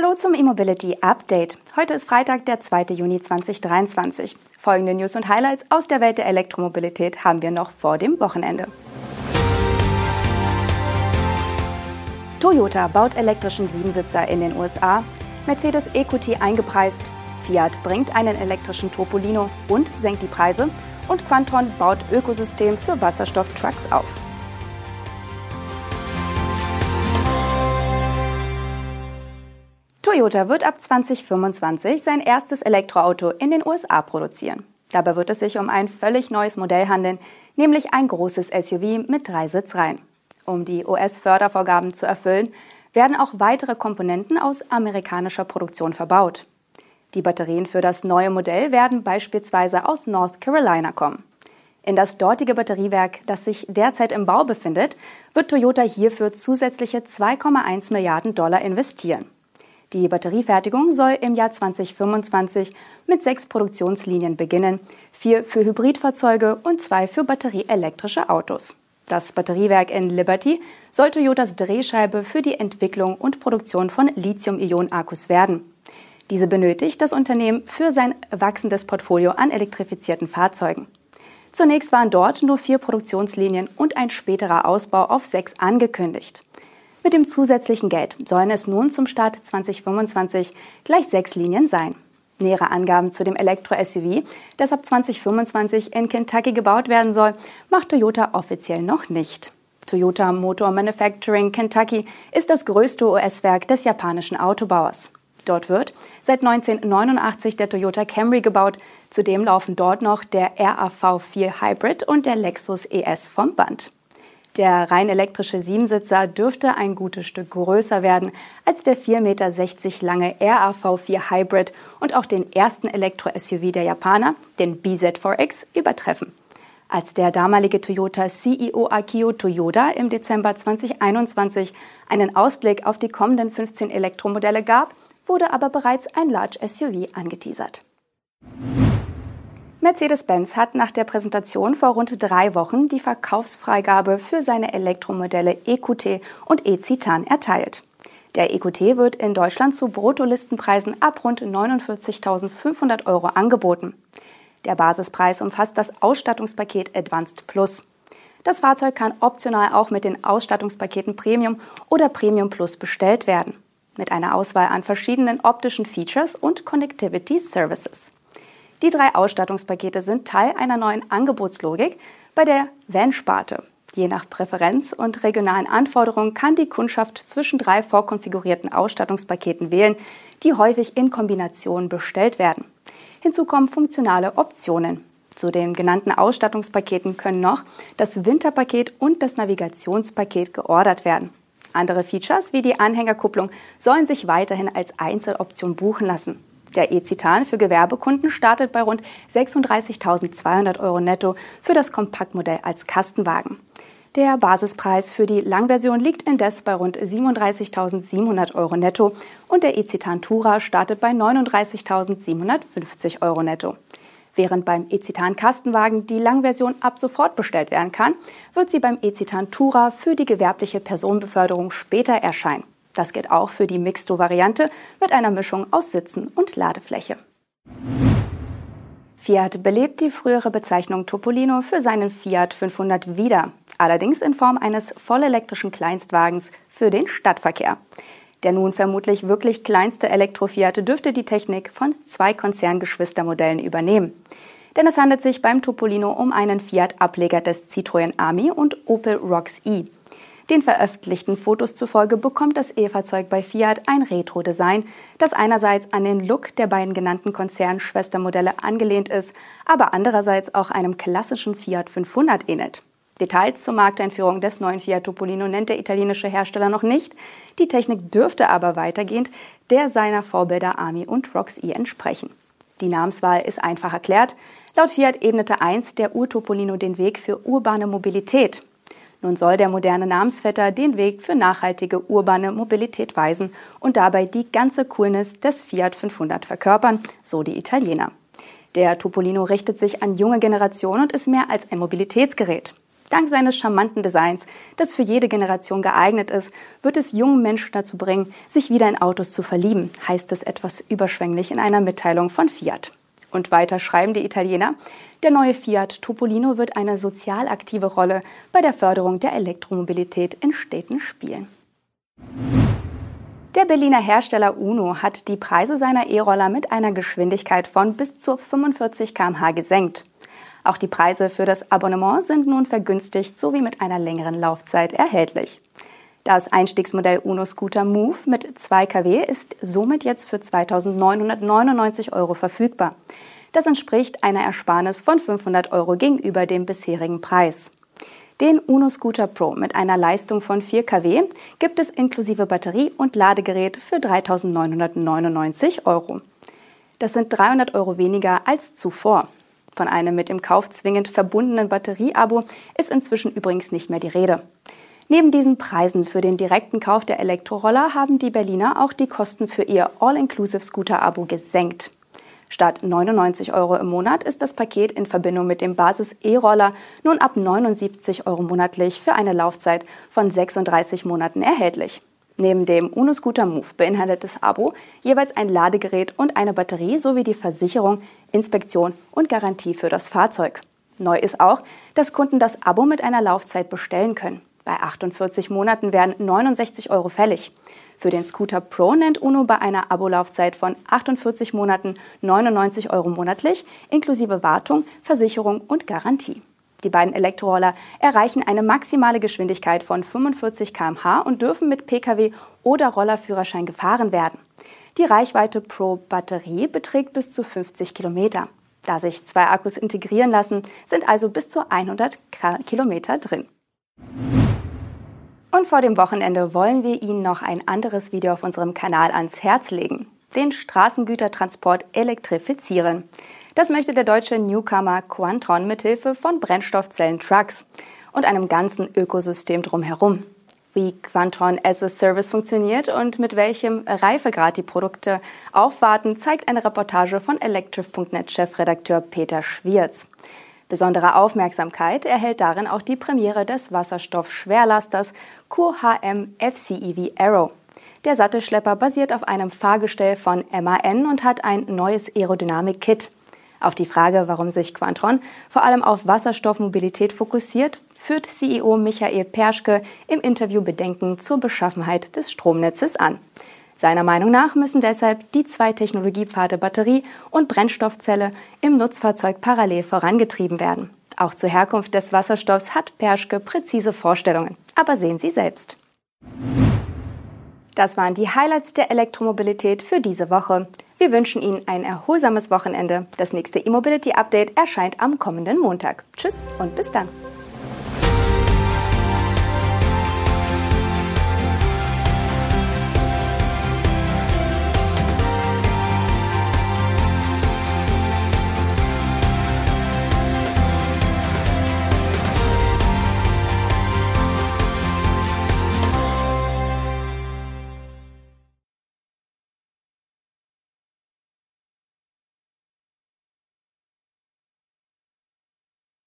Hallo zum E-Mobility Update. Heute ist Freitag, der 2. Juni 2023. Folgende News und Highlights aus der Welt der Elektromobilität haben wir noch vor dem Wochenende. Toyota baut elektrischen Siebensitzer in den USA, Mercedes EQT eingepreist, Fiat bringt einen elektrischen Topolino und senkt die Preise und Quantron baut Ökosystem für Wasserstofftrucks auf. Toyota wird ab 2025 sein erstes Elektroauto in den USA produzieren. Dabei wird es sich um ein völlig neues Modell handeln, nämlich ein großes SUV mit drei Sitzreihen. Um die US-Fördervorgaben zu erfüllen, werden auch weitere Komponenten aus amerikanischer Produktion verbaut. Die Batterien für das neue Modell werden beispielsweise aus North Carolina kommen. In das dortige Batteriewerk, das sich derzeit im Bau befindet, wird Toyota hierfür zusätzliche 2,1 Milliarden Dollar investieren. Die Batteriefertigung soll im Jahr 2025 mit sechs Produktionslinien beginnen, vier für Hybridfahrzeuge und zwei für batterieelektrische Autos. Das Batteriewerk in Liberty soll Toyotas Drehscheibe für die Entwicklung und Produktion von Lithium-Ionen-Akkus werden. Diese benötigt das Unternehmen für sein wachsendes Portfolio an elektrifizierten Fahrzeugen. Zunächst waren dort nur vier Produktionslinien und ein späterer Ausbau auf sechs angekündigt. Mit dem zusätzlichen Geld sollen es nun zum Start 2025 gleich sechs Linien sein. Nähere Angaben zu dem Elektro-SUV, das ab 2025 in Kentucky gebaut werden soll, macht Toyota offiziell noch nicht. Toyota Motor Manufacturing Kentucky ist das größte US-Werk des japanischen Autobauers. Dort wird seit 1989 der Toyota Camry gebaut. Zudem laufen dort noch der RAV4 Hybrid und der Lexus ES vom Band. Der rein elektrische Siebensitzer dürfte ein gutes Stück größer werden als der 4,60 Meter lange RAV4 Hybrid und auch den ersten Elektro-SUV der Japaner, den BZ4X, übertreffen. Als der damalige Toyota CEO Akio Toyoda im Dezember 2021 einen Ausblick auf die kommenden 15 Elektromodelle gab, wurde aber bereits ein Large SUV angeteasert. Mercedes-Benz hat nach der Präsentation vor rund drei Wochen die Verkaufsfreigabe für seine Elektromodelle EQT und E-Citan erteilt. Der EQT wird in Deutschland zu Bruttolistenpreisen ab rund 49.500 Euro angeboten. Der Basispreis umfasst das Ausstattungspaket Advanced Plus. Das Fahrzeug kann optional auch mit den Ausstattungspaketen Premium oder Premium Plus bestellt werden, mit einer Auswahl an verschiedenen optischen Features und Connectivity Services. Die drei Ausstattungspakete sind Teil einer neuen Angebotslogik bei der Van-Sparte. Je nach Präferenz und regionalen Anforderungen kann die Kundschaft zwischen drei vorkonfigurierten Ausstattungspaketen wählen, die häufig in Kombination bestellt werden. Hinzu kommen funktionale Optionen. Zu den genannten Ausstattungspaketen können noch das Winterpaket und das Navigationspaket geordert werden. Andere Features wie die Anhängerkupplung sollen sich weiterhin als Einzeloption buchen lassen. Der E-Citan für Gewerbekunden startet bei rund 36.200 Euro netto für das Kompaktmodell als Kastenwagen. Der Basispreis für die Langversion liegt indes bei rund 37.700 Euro netto und der E-Citan Tourer startet bei 39.750 Euro netto. Während beim E-Citan Kastenwagen die Langversion ab sofort bestellt werden kann, wird sie beim E-Citan Tourer für die gewerbliche Personenbeförderung später erscheinen. Das gilt auch für die Mixto-Variante mit einer Mischung aus Sitzen und Ladefläche. Fiat belebt die frühere Bezeichnung Topolino für seinen Fiat 500 wieder, allerdings in Form eines vollelektrischen Kleinstwagens für den Stadtverkehr. Der nun vermutlich wirklich kleinste Elektrofiat dürfte die Technik von zwei Konzerngeschwistermodellen übernehmen. Denn es handelt sich beim Topolino um einen Fiat-Ableger des Citroën Ami und Opel Rocks E. Den veröffentlichten Fotos zufolge bekommt das E-Fahrzeug bei Fiat ein Retro-Design, das einerseits an den Look der beiden genannten Konzernschwestermodelle angelehnt ist, aber andererseits auch einem klassischen Fiat 500 ähnelt. Details zur Markteinführung des neuen Fiat Topolino nennt der italienische Hersteller noch nicht. Die Technik dürfte aber weitergehend der seiner Vorbilder Ami und Roxy entsprechen. Die Namenswahl ist einfach erklärt. Laut Fiat ebnete einst der Ur-Topolino den Weg für urbane Mobilität. Nun soll der moderne Namensvetter den Weg für nachhaltige urbane Mobilität weisen und dabei die ganze Coolness des Fiat 500 verkörpern, so die Italiener. Der Topolino richtet sich an junge Generationen und ist mehr als ein Mobilitätsgerät. Dank seines charmanten Designs, das für jede Generation geeignet ist, wird es jungen Menschen dazu bringen, sich wieder in Autos zu verlieben, heißt es etwas überschwänglich in einer Mitteilung von Fiat. Und weiter schreiben die Italiener, der neue Fiat Topolino wird eine sozial aktive Rolle bei der Förderung der Elektromobilität in Städten spielen. Der Berliner Hersteller Uno hat die Preise seiner E-Roller mit einer Geschwindigkeit von bis zu 45 km/h gesenkt. Auch die Preise für das Abonnement sind nun vergünstigt sowie mit einer längeren Laufzeit erhältlich. Das Einstiegsmodell Uno Scooter Move mit 2 kW ist somit jetzt für 2.999 Euro verfügbar. Das entspricht einer Ersparnis von 500 Euro gegenüber dem bisherigen Preis. Den Uno Scooter Pro mit einer Leistung von 4 kW gibt es inklusive Batterie und Ladegerät für 3.999 Euro. Das sind 300 Euro weniger als zuvor. Von einem mit dem Kauf zwingend verbundenen Batterieabo ist inzwischen übrigens nicht mehr die Rede. Neben diesen Preisen für den direkten Kauf der Elektroroller haben die Berliner auch die Kosten für ihr All-Inclusive-Scooter-Abo gesenkt. Statt 99 Euro im Monat ist das Paket in Verbindung mit dem Basis-E-Roller nun ab 79 Euro monatlich für eine Laufzeit von 36 Monaten erhältlich. Neben dem Uno Scooter Move beinhaltet das Abo jeweils ein Ladegerät und eine Batterie sowie die Versicherung, Inspektion und Garantie für das Fahrzeug. Neu ist auch, dass Kunden das Abo mit einer Laufzeit bestellen können. Bei 48 Monaten werden 69 Euro fällig. Für den Scooter Pro nennt UNO bei einer Abolaufzeit von 48 Monaten 99 Euro monatlich, inklusive Wartung, Versicherung und Garantie. Die beiden Elektroroller erreichen eine maximale Geschwindigkeit von 45 km/h und dürfen mit Pkw oder Rollerführerschein gefahren werden. Die Reichweite pro Batterie beträgt bis zu 50 Kilometer. Da sich zwei Akkus integrieren lassen, sind also bis zu 100 Kilometer drin. Und vor dem Wochenende wollen wir Ihnen noch ein anderes Video auf unserem Kanal ans Herz legen. Den Straßengütertransport elektrifizieren. Das möchte der deutsche Newcomer Quantron mithilfe von Brennstoffzellen-Trucks und einem ganzen Ökosystem drumherum. Wie Quantron as a Service funktioniert und mit welchem Reifegrad die Produkte aufwarten, zeigt eine Reportage von Electric.net-Chefredakteur Peter Schwierz. Besondere Aufmerksamkeit erhält darin auch die Premiere des Wasserstoff-Schwerlasters QHM FCEV Aero. Der Sattelschlepper basiert auf einem Fahrgestell von MAN und hat ein neues Aerodynamik-Kit. Auf die Frage, warum sich Quantron vor allem auf Wasserstoffmobilität fokussiert, führt CEO Michael Perschke im Interview Bedenken zur Beschaffenheit des Stromnetzes an. Seiner Meinung nach müssen deshalb die zwei Technologiepfade Batterie und Brennstoffzelle im Nutzfahrzeug parallel vorangetrieben werden. Auch zur Herkunft des Wasserstoffs hat Perschke präzise Vorstellungen. Aber sehen Sie selbst. Das waren die Highlights der Elektromobilität für diese Woche. Wir wünschen Ihnen ein erholsames Wochenende. Das nächste E-Mobility Update erscheint am kommenden Montag. Tschüss und bis dann.